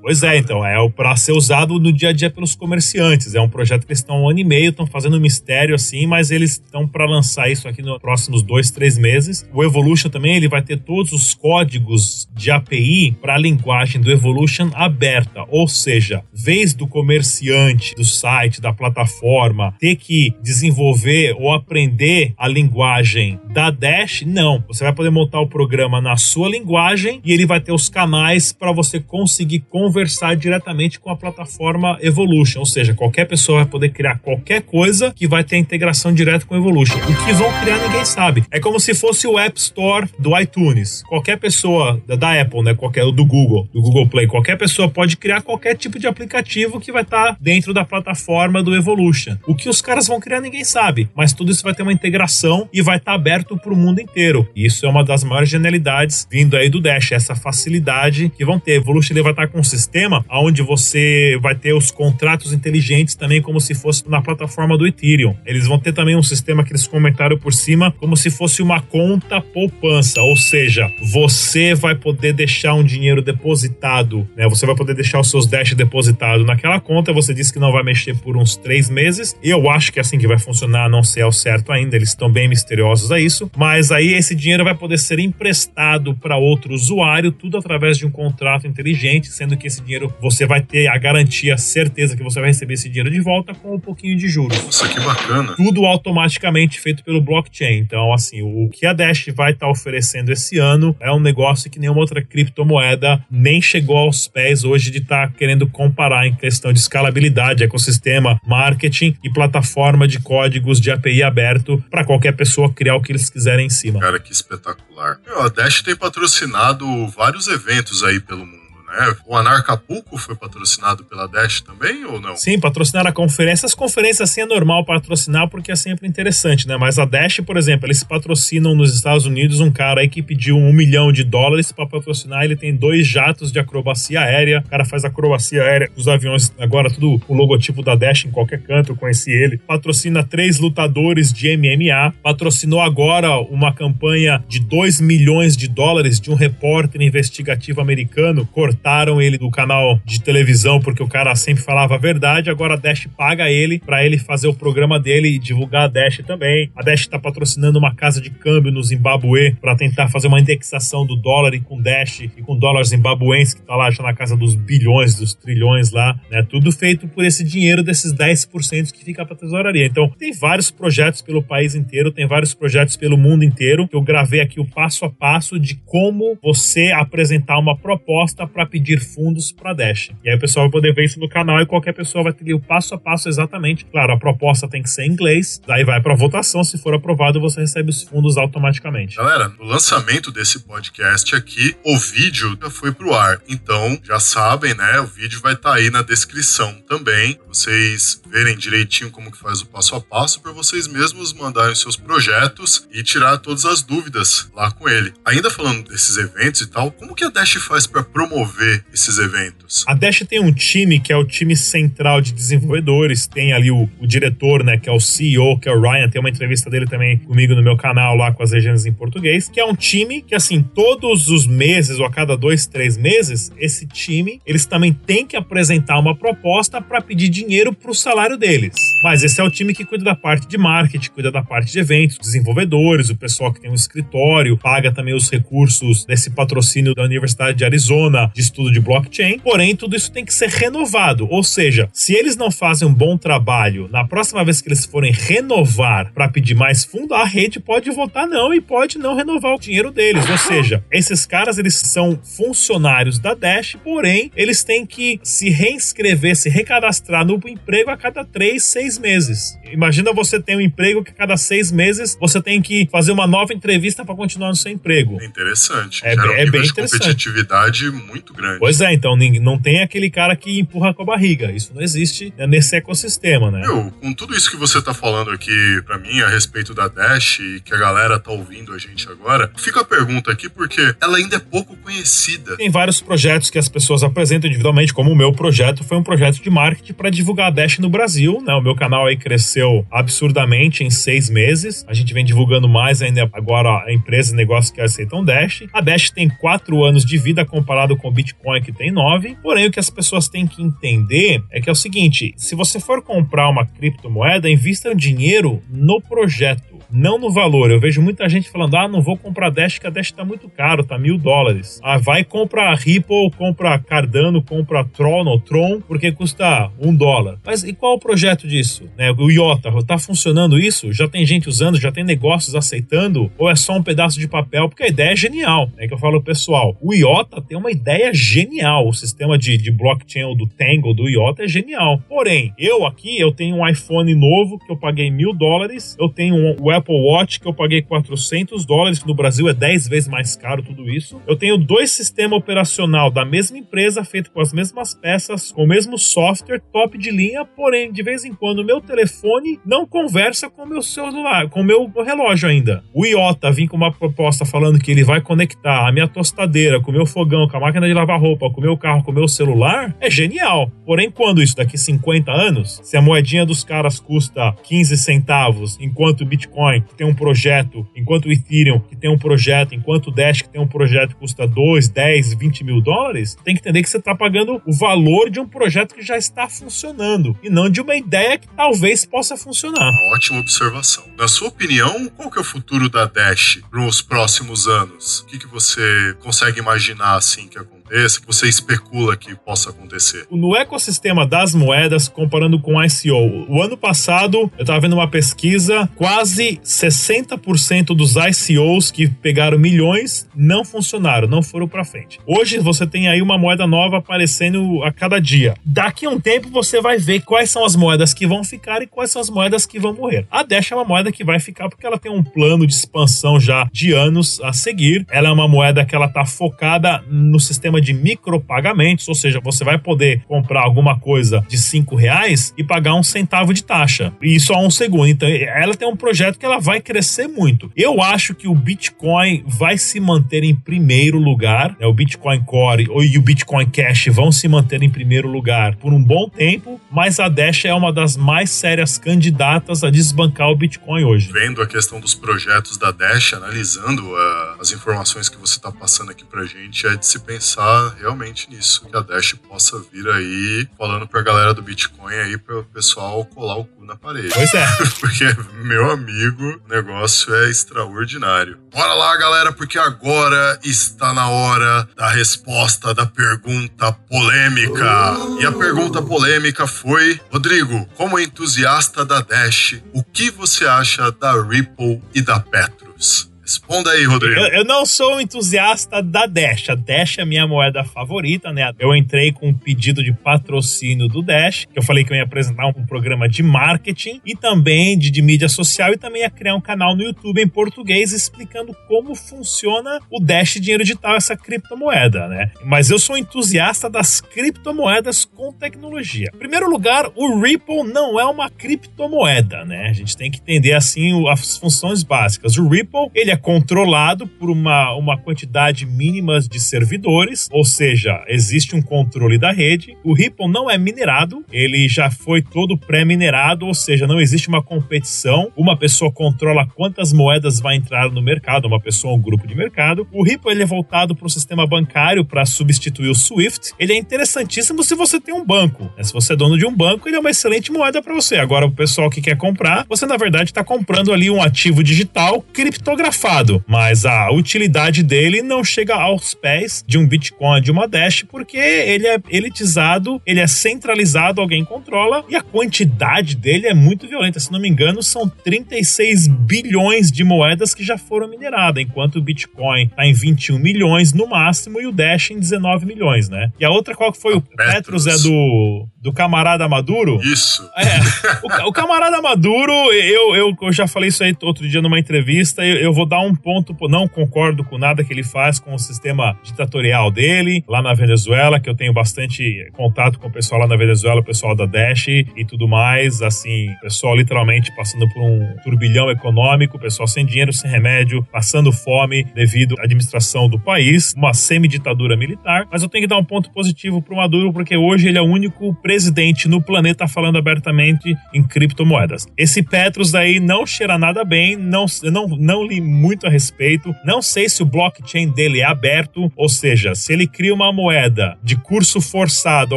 Pois é, então, é para ser usado no dia a dia pelos comerciantes. É um projeto que eles estão um ano e meio, estão fazendo um mistério assim, mas eles estão para lançar isso aqui nos próximos dois, três meses. O Evolution também ele vai ter todos os códigos de API para a linguagem do Evolution aberta, ou seja, vez do comerciante, do site, da plataforma ter que desenvolver ou aprender a linguagem da Dash, não. Você vai poder montar o programa na sua linguagem e ele vai ter os canais para você conseguir conversar diretamente com a plataforma Evolution, ou seja, qualquer pessoa vai poder criar qualquer coisa que vai ter integração direta com o Evolution. O que vão criar ninguém sabe. É como se fosse o App Store do iTunes. Qualquer pessoa da, Apple, né, qualquer do Google, do Google Play, qualquer pessoa pode criar qualquer tipo de aplicativo que vai estar dentro da plataforma do Evolution. O que os caras vão criar ninguém sabe, mas tudo isso vai ter uma integração e vai estar aberto para o mundo inteiro. E isso é uma das maiores genialidades vindo aí do Dash, essa facilidade que vão ter. Evolution vai estar com um sistema onde você vai ter os contratos inteligentes também como se fosse na plataforma do Ethereum. Eles vão ter também um sistema que eles comentaram por cima como se fosse uma conta poupança, ou seja, você vai poder deixar um dinheiro depositado, né? Você vai poder deixar os seus Dash depositado naquela conta. Você disse que não vai mexer por uns três meses. Eu acho que é assim que vai funcionar, não sei ao certo ainda. Eles estão bem misteriosos a isso. Mas aí esse dinheiro vai poder ser emprestado para outro usuário, tudo através de um contrato inteligente, sendo que esse dinheiro você vai ter a garantia, a certeza que você vai receber esse dinheiro de volta com um pouquinho de juros. Nossa, que bacana. Tudo automaticamente feito pelo blockchain. Então, assim, o que a Dash vai estar oferecendo esse ano é um negócio que nenhuma outra criptomoeda nem chegou aos pés hoje de estar querendo comparar em questão de escalabilidade, ecossistema, marketing e plataforma de códigos de API aberto para qualquer pessoa criar o que eles quiserem em cima. Cara, que espetacular. Meu, a Dash tem patrocinado vários eventos aí pelo mundo. Né? O Anarcapulco foi patrocinado pela Dash também ou não? Sim, patrocinar a conferência. As conferências assim é normal patrocinar porque é sempre interessante, né? Mas a Dash, por exemplo, eles patrocinam nos Estados Unidos um cara aí que pediu um milhão de dólares para patrocinar. Ele tem dois jatos de acrobacia aérea. O cara faz acrobacia aérea os aviões, agora tudo o logotipo da Dash em qualquer canto. Eu conheci ele. Patrocina três lutadores de MMA. Patrocinou agora uma campanha de 2 milhões de dólares de um repórter investigativo americano, Cortez cortaram ele do canal de televisão porque o cara sempre falava a verdade. Agora a Dash paga ele para ele fazer o programa dele e divulgar a Dash também. A Dash tá patrocinando uma casa de câmbio no Zimbabue para tentar fazer uma indexação do dólar e com Dash e com dólar zimbabuense que tá lá já na casa dos bilhões, dos trilhões lá, né? Tudo feito por esse dinheiro desses 10% que fica para tesouraria. Então, tem vários projetos pelo país inteiro, tem vários projetos pelo mundo inteiro. Eu gravei aqui o passo a passo de como você apresentar uma proposta para pedir fundos para Dash. E aí o pessoal vai poder ver isso no canal e qualquer pessoa vai ter o passo a passo exatamente. Claro, a proposta tem que ser em inglês, daí vai para votação, se for aprovado, você recebe os fundos automaticamente. Galera, no lançamento desse podcast aqui, o vídeo já foi pro ar. Então, já sabem, né? O vídeo vai estar tá aí na descrição também, pra vocês verem direitinho como que faz o passo a passo para vocês mesmos mandarem seus projetos e tirar todas as dúvidas lá com ele. Ainda falando desses eventos e tal, como que a Dash faz para promover esses eventos? A Dash tem um time que é o time central de desenvolvedores, tem ali o, o diretor, né, que é o CEO, que é o Ryan, tem uma entrevista dele também comigo no meu canal lá com as legendas em português, que é um time que, assim, todos os meses ou a cada dois, três meses, esse time, eles também têm que apresentar uma proposta para pedir dinheiro pro salário deles. Mas esse é o time que cuida da parte de marketing, cuida da parte de eventos, desenvolvedores, o pessoal que tem um escritório, paga também os recursos desse patrocínio da Universidade de Arizona de estudo de blockchain. Porém, tudo isso tem que ser renovado. Ou seja, se eles não fazem um bom trabalho, na próxima vez que eles forem renovar para pedir mais fundo, a rede pode votar não e pode não renovar o dinheiro deles. Ou seja, esses caras eles são funcionários da Dash, porém eles têm que se reinscrever, se recadastrar no emprego a cada três, seis meses. Imagina você ter um emprego que a cada seis meses você tem que fazer uma nova entrevista para continuar no seu emprego. É interessante. É, Gera um é bem de competitividade muito grande. Pois é, então não tem aquele cara que empurra com a barriga. Isso não existe né, nesse ecossistema, né? Meu, com tudo isso que você tá falando aqui pra mim a respeito da Dash e que a galera tá ouvindo a gente agora, fica a pergunta aqui porque ela ainda é pouco conhecida. Tem vários projetos que as pessoas apresentam individualmente, como o meu projeto foi um projeto de marketing para divulgar a Dash no Brasil. Né? O meu canal aí cresceu absurdamente em seis meses. A gente vem divulgando mais ainda agora a empresas e negócios que aceitam Dash. A Dash tem quatro anos de vida comparado com o Bitcoin que tem nove. Porém, o que as pessoas têm que entender é que é o seguinte: se você for comprar uma criptomoeda, invista dinheiro no projeto não no valor. Eu vejo muita gente falando: ah, não vou comprar Dash, que a Dash tá muito caro, tá mil dólares. Ah, vai comprar Ripple, compra Cardano, compra Tron ou Tron, porque custa um dólar. Mas e qual o projeto disso? Né, o IOTA, tá funcionando isso? Já tem gente usando, já tem negócios aceitando? Ou é só um pedaço de papel? Porque a ideia é genial. É que eu falo, pessoal, o IOTA tem uma ideia genial. O sistema de, de blockchain do Tangle do IOTA é genial. Porém, eu aqui, eu tenho um iPhone novo que eu paguei mil dólares, eu tenho um, Apple Watch que eu paguei 400 dólares, que no Brasil é 10 vezes mais caro tudo isso. Eu tenho dois sistemas operacional da mesma empresa, feito com as mesmas peças, com o mesmo software, top de linha, porém, de vez em quando, meu telefone não conversa com o meu celular, com o meu relógio ainda. O Iota vim com uma proposta falando que ele vai conectar a minha tostadeira com o meu fogão, com a máquina de lavar roupa, com o meu carro, com o meu celular, é genial. Porém, quando isso daqui 50 anos, se a moedinha dos caras custa 15 centavos, enquanto o Bitcoin que tem um projeto, enquanto o Ethereum que tem um projeto, enquanto o Dash que tem um projeto que custa 2, 10, 20 mil dólares, tem que entender que você está pagando o valor de um projeto que já está funcionando e não de uma ideia que talvez possa funcionar. Uma ótima observação. Na sua opinião, qual que é o futuro da Dash para os próximos anos? O que, que você consegue imaginar assim que aconteça, que você especula que possa acontecer? No ecossistema das moedas, comparando com ICO, o ano passado eu estava vendo uma pesquisa, quase 60% dos ICOs que pegaram milhões não funcionaram, não foram para frente. Hoje você tem aí uma moeda nova aparecendo a cada dia. Daqui a um tempo você vai ver quais são as moedas que vão ficar e quais são as moedas que vão morrer. A Dash é uma moeda que vai ficar porque ela tem um plano de expansão já de anos a seguir. Ela é uma moeda que ela está focada no sistema de micropagamentos, ou seja, você vai poder comprar alguma coisa de 5 reais e pagar um centavo de taxa. E isso a um segundo. Então, ela tem um projeto que ela vai crescer muito. Eu acho que o Bitcoin vai se manter em primeiro lugar, né? o Bitcoin Core e o Bitcoin Cash vão se manter em primeiro lugar por um bom tempo, mas a Dash é uma das mais sérias candidatas a desbancar o Bitcoin hoje. Vendo a questão dos projetos da Dash, analisando ah, as informações que você está passando aqui pra gente, é de se pensar apostar realmente nisso, que a Dash possa vir aí falando pra galera do Bitcoin aí para o pessoal colar o cu na parede. Pois é. porque, meu amigo, o negócio é extraordinário. Bora lá, galera, porque agora está na hora da resposta da pergunta polêmica. E a pergunta polêmica foi: Rodrigo, como entusiasta da Dash, o que você acha da Ripple e da Petros? Responda aí, Rodrigo. Eu, eu não sou um entusiasta da Dash. A Dash é a minha moeda favorita, né? Eu entrei com um pedido de patrocínio do Dash, que eu falei que eu ia apresentar um, programa de marketing e também de, de mídia social e também ia criar um canal no YouTube em português explicando como funciona o Dash Dinheiro Digital, essa criptomoeda, né? Mas eu sou um entusiasta das criptomoedas com tecnologia. Em primeiro lugar, o Ripple não é uma criptomoeda, né? A gente tem que entender assim as funções básicas. O Ripple, ele é controlado por uma, uma quantidade mínima de servidores, ou seja, existe um controle da rede. O Ripple não é minerado, ele já foi todo pré-minerado, ou seja, não existe uma competição. Uma pessoa controla quantas moedas vai entrar no mercado, uma pessoa um grupo de mercado. O Ripple ele é voltado para o sistema bancário para substituir o Swift. Ele é interessantíssimo se você tem um banco. Se você é dono de um banco, ele é uma excelente moeda para você. Agora, o pessoal que quer comprar, você na verdade está comprando ali um ativo digital criptografado mas a utilidade dele não chega aos pés de um Bitcoin, de uma Dash, porque ele é elitizado, ele é centralizado, alguém controla, e a quantidade dele é muito violenta. Se não me engano, são 36 bilhões de moedas que já foram mineradas, enquanto o Bitcoin está em 21 milhões no máximo e o Dash em 19 milhões, né? E a outra qual que foi? O Petros é do do camarada Maduro. Isso. É. O, o, camarada Maduro, eu, eu, eu, já falei isso aí outro dia numa entrevista. Eu, eu, vou dar um ponto, não concordo com nada que ele faz com o sistema ditatorial dele lá na Venezuela, que eu tenho bastante contato com o pessoal lá na Venezuela, o pessoal da Dash e tudo mais. Assim, pessoal literalmente passando por um turbilhão econômico, pessoal sem dinheiro, sem remédio, passando fome devido à administração do país, uma semi-ditadura militar. Mas eu tenho que dar um ponto positivo pro Maduro, porque hoje ele é o único presidente no planeta falando abertamente em criptomoedas. Esse Petros aí não cheira nada bem, não, não, não muito a respeito, não sei se o blockchain dele é aberto, ou seja, se ele cria uma moeda de curso forçado,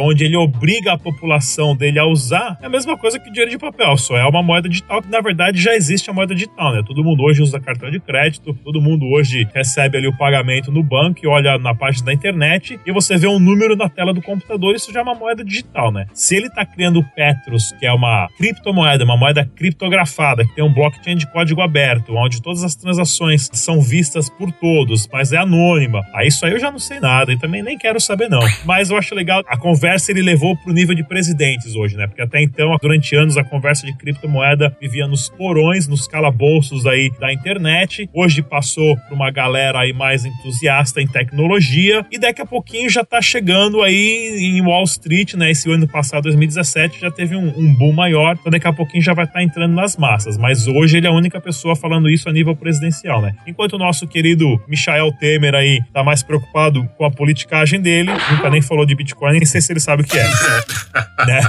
onde ele obriga a população dele a usar, é a mesma coisa que dinheiro de papel, só é uma moeda digital que na verdade já existe a moeda digital, né? Todo mundo hoje usa cartão de crédito, todo mundo hoje recebe ali o pagamento no banco e olha na página da internet e você vê um número na tela do computador, isso já é uma moeda digital, né? Se ele está criando o Petros, que é uma criptomoeda, uma moeda criptografada, que tem um blockchain de código aberto, onde todas as transações são vistas por todos, mas é anônima, aí isso aí eu já não sei nada e também nem quero saber não. Mas eu acho legal, a conversa ele levou pro nível de presidentes hoje, né? Porque até então, durante anos, a conversa de criptomoeda vivia nos porões, nos calabouços aí da internet. Hoje passou pra uma galera aí mais entusiasta em tecnologia e daqui a pouquinho já tá chegando aí em Wall Street, né? Esse ano passado, 2017, já teve um, um boom maior, então daqui a pouquinho já vai estar tá entrando nas massas. Mas hoje ele é a única pessoa falando isso a nível presidencial, né? Enquanto o nosso querido Michael Temer aí tá mais preocupado com a politicagem dele, nunca nem falou de Bitcoin, nem sei se ele sabe o que é. né?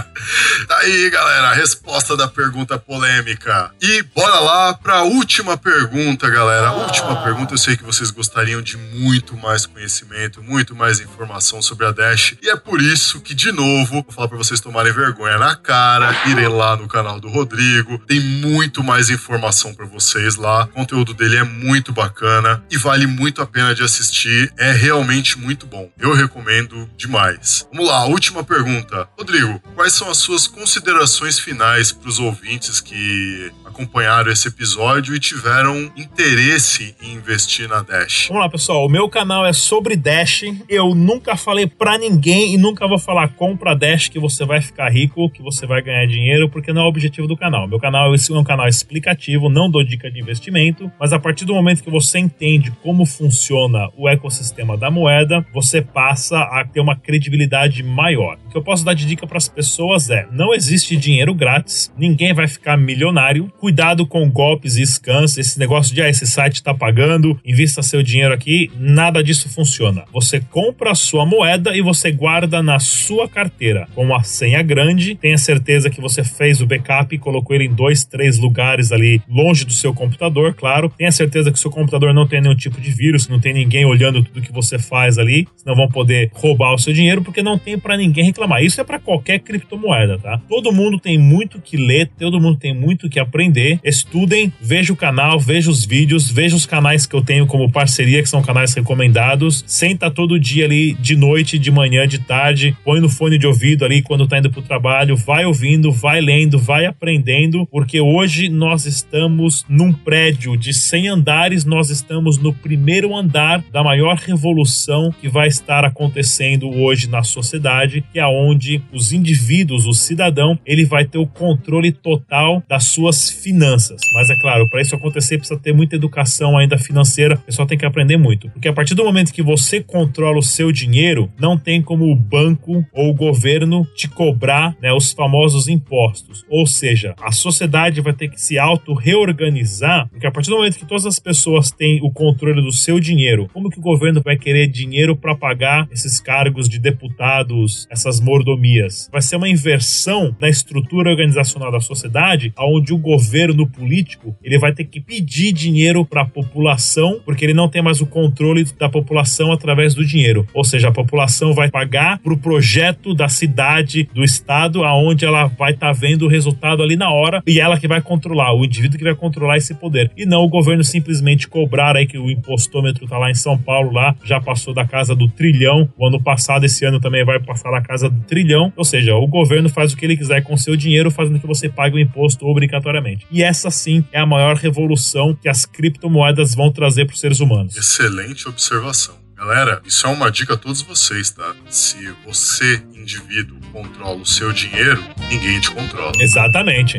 Tá aí, galera, a resposta da pergunta polêmica. E bora lá pra última pergunta, galera. A última pergunta, eu sei que vocês gostariam de muito mais conhecimento, muito mais informação sobre a Dash. E é por isso que, de novo, vou falar pra vocês tomarem vergonha na cara, irem lá no canal do Rodrigo. Tem muito mais informação para vocês lá. O conteúdo dele é muito bacana e vale muito a pena de assistir. É realmente muito bom. Eu recomendo demais. Vamos lá, última pergunta. Rodrigo, quais são as suas considerações finais para os ouvintes que acompanharam esse episódio e tiveram interesse em investir na Dash? Vamos lá, pessoal. O meu canal é sobre Dash. Eu nunca falei para ninguém e nunca vou falar compra Dash que você vai ficar rico, que você vai ganhar dinheiro, porque não é o objetivo do canal. Meu canal é um canal explicativo, não dou dica de investimento, mas a partir do momento que você entende como funciona o ecossistema da moeda, você passa a ter uma credibilidade maior. O que eu posso dar de dica para as pessoas é: não existe dinheiro grátis, ninguém vai ficar milionário cuidado com golpes e scans. Esse negócio de ah, esse site está pagando, invista seu dinheiro aqui, nada disso funciona. Você compra a sua moeda e você guarda na sua carteira com uma senha grande. Tenha certeza que você fez o backup e colocou ele em dois, três lugares ali longe do seu computador, claro. Tenha certeza que o seu computador não tem nenhum tipo de vírus, não tem ninguém olhando tudo que você faz ali, senão vão poder roubar o seu dinheiro porque não tem para ninguém reclamar. Isso é para qualquer criptomoeda, tá? Todo mundo tem muito que ler, todo mundo tem muito que aprender. Estudem, veja o canal, veja os vídeos, veja os canais que eu tenho como parceria, que são canais recomendados. Senta todo dia ali de noite, de manhã, de tarde, põe no fone de ouvido ali quando tá indo pro trabalho, vai ouvindo, vai lendo, vai aprendendo, porque hoje nós estamos num prédio de 100 andares, nós estamos no primeiro andar da maior revolução que vai estar acontecendo hoje na sociedade, que é onde os indivíduos, o cidadão, ele vai ter o controle total das suas finanças. Mas é claro, para isso acontecer precisa ter muita educação ainda financeira, o pessoal tem que aprender muito. Porque a partir do momento que você controla o seu dinheiro, não tem como o banco ou o governo te cobrar né, os famosos impostos. Ou seja, a sociedade vai ter que se auto-reorganizar, porque a partir do momento que todas as pessoas têm o controle do seu dinheiro, como que o governo vai querer dinheiro para pagar esses cargos de deputados, essas mordomias? Vai ser uma inversão na estrutura organizacional da sociedade, onde o governo político ele vai ter que pedir dinheiro para a população, porque ele não tem mais o controle da população através do dinheiro. Ou seja, a população vai pagar para o projeto da cidade, do estado, aonde ela vai estar tá vendo o resultado ali na hora e ela que vai controlar, o indivíduo que vai controlar esse poder. E não o governo simplesmente cobrar aí que o impostômetro tá lá em São Paulo, lá já passou da casa do trilhão. O ano passado, esse ano também vai passar da casa do trilhão. Ou seja, o governo faz o que ele quiser com seu dinheiro, fazendo que você pague o imposto obrigatoriamente. E essa sim é a maior revolução que as criptomoedas vão trazer para os seres humanos. Excelente observação. Galera, isso é uma dica a todos vocês, tá? Se você, indivíduo, controla o seu dinheiro, ninguém te controla. Exatamente.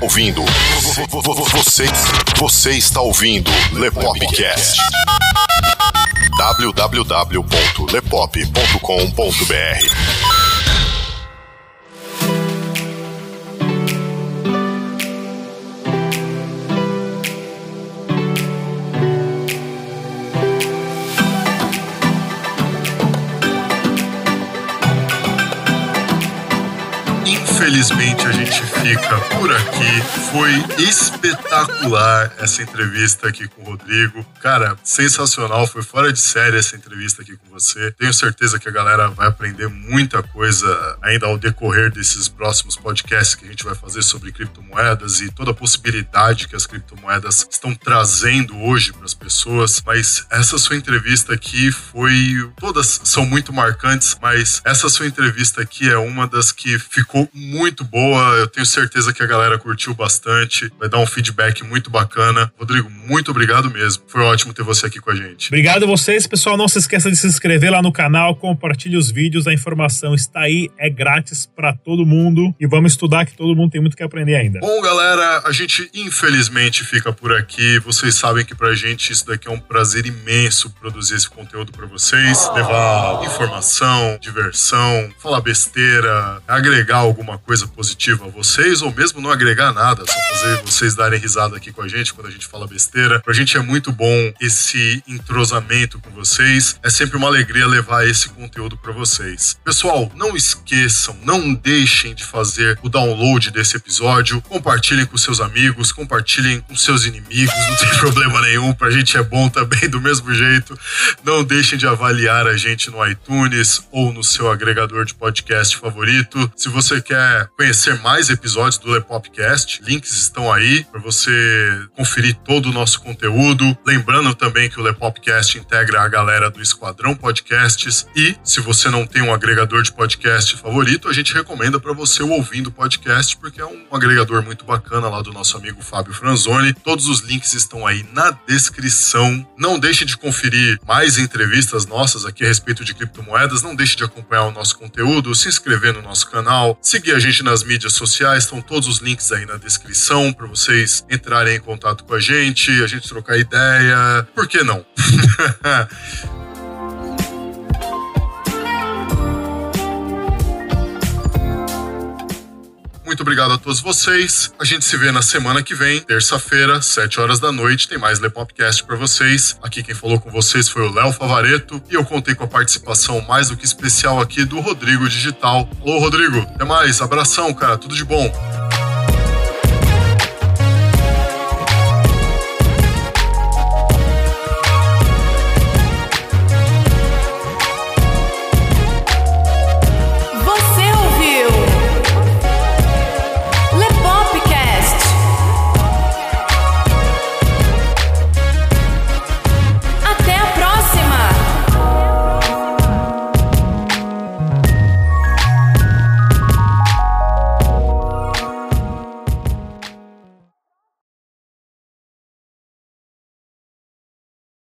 Ouvindo. Você, você está ouvindo Lepopcast. www.lepop.com.br Infelizmente a gente fica por aqui. Foi espetacular essa entrevista aqui com o Rodrigo. Cara, sensacional. Foi fora de série essa entrevista aqui com você. Tenho certeza que a galera vai aprender muita coisa ainda ao decorrer desses próximos podcasts que a gente vai fazer sobre criptomoedas e toda a possibilidade que as criptomoedas estão trazendo hoje para as pessoas. Mas essa sua entrevista aqui foi. Todas são muito marcantes, mas essa sua entrevista aqui é uma das que ficou muito boa. Eu tenho certeza que a galera curtiu bastante. Vai dar um feedback muito bacana. Rodrigo, muito obrigado mesmo. Foi ótimo ter você aqui com a gente. Obrigado a vocês, pessoal. Não se esqueça de se inscrever lá no canal, compartilhe os vídeos. A informação está aí, é grátis para todo mundo. E vamos estudar que todo mundo tem muito que aprender ainda. Bom, galera, a gente infelizmente fica por aqui. Vocês sabem que pra gente isso daqui é um prazer imenso produzir esse conteúdo para vocês, levar informação, diversão, falar besteira, agregar alguma coisa coisa positiva a vocês, ou mesmo não agregar nada, só fazer vocês darem risada aqui com a gente quando a gente fala besteira. Pra gente é muito bom esse entrosamento com vocês. É sempre uma alegria levar esse conteúdo para vocês. Pessoal, não esqueçam, não deixem de fazer o download desse episódio. Compartilhem com seus amigos, compartilhem com seus inimigos, não tem problema nenhum. Pra gente é bom também do mesmo jeito. Não deixem de avaliar a gente no iTunes ou no seu agregador de podcast favorito. Se você quer conhecer mais episódios do Lepopcast, links estão aí para você conferir todo o nosso conteúdo. Lembrando também que o Lepopcast integra a galera do Esquadrão Podcasts e se você não tem um agregador de podcast favorito, a gente recomenda para você o Ouvindo Podcast, porque é um agregador muito bacana lá do nosso amigo Fábio Franzoni. Todos os links estão aí na descrição. Não deixe de conferir mais entrevistas nossas aqui a respeito de criptomoedas. Não deixe de acompanhar o nosso conteúdo, se inscrever no nosso canal, seguir a gente nas mídias sociais, estão todos os links aí na descrição para vocês entrarem em contato com a gente, a gente trocar ideia. Por que não? Muito obrigado a todos vocês. A gente se vê na semana que vem, terça-feira, 7 horas da noite. Tem mais Lepopcast para vocês. Aqui quem falou com vocês foi o Léo Favareto e eu contei com a participação mais do que especial aqui do Rodrigo Digital. Alô, Rodrigo. Até mais. Abração, cara. Tudo de bom.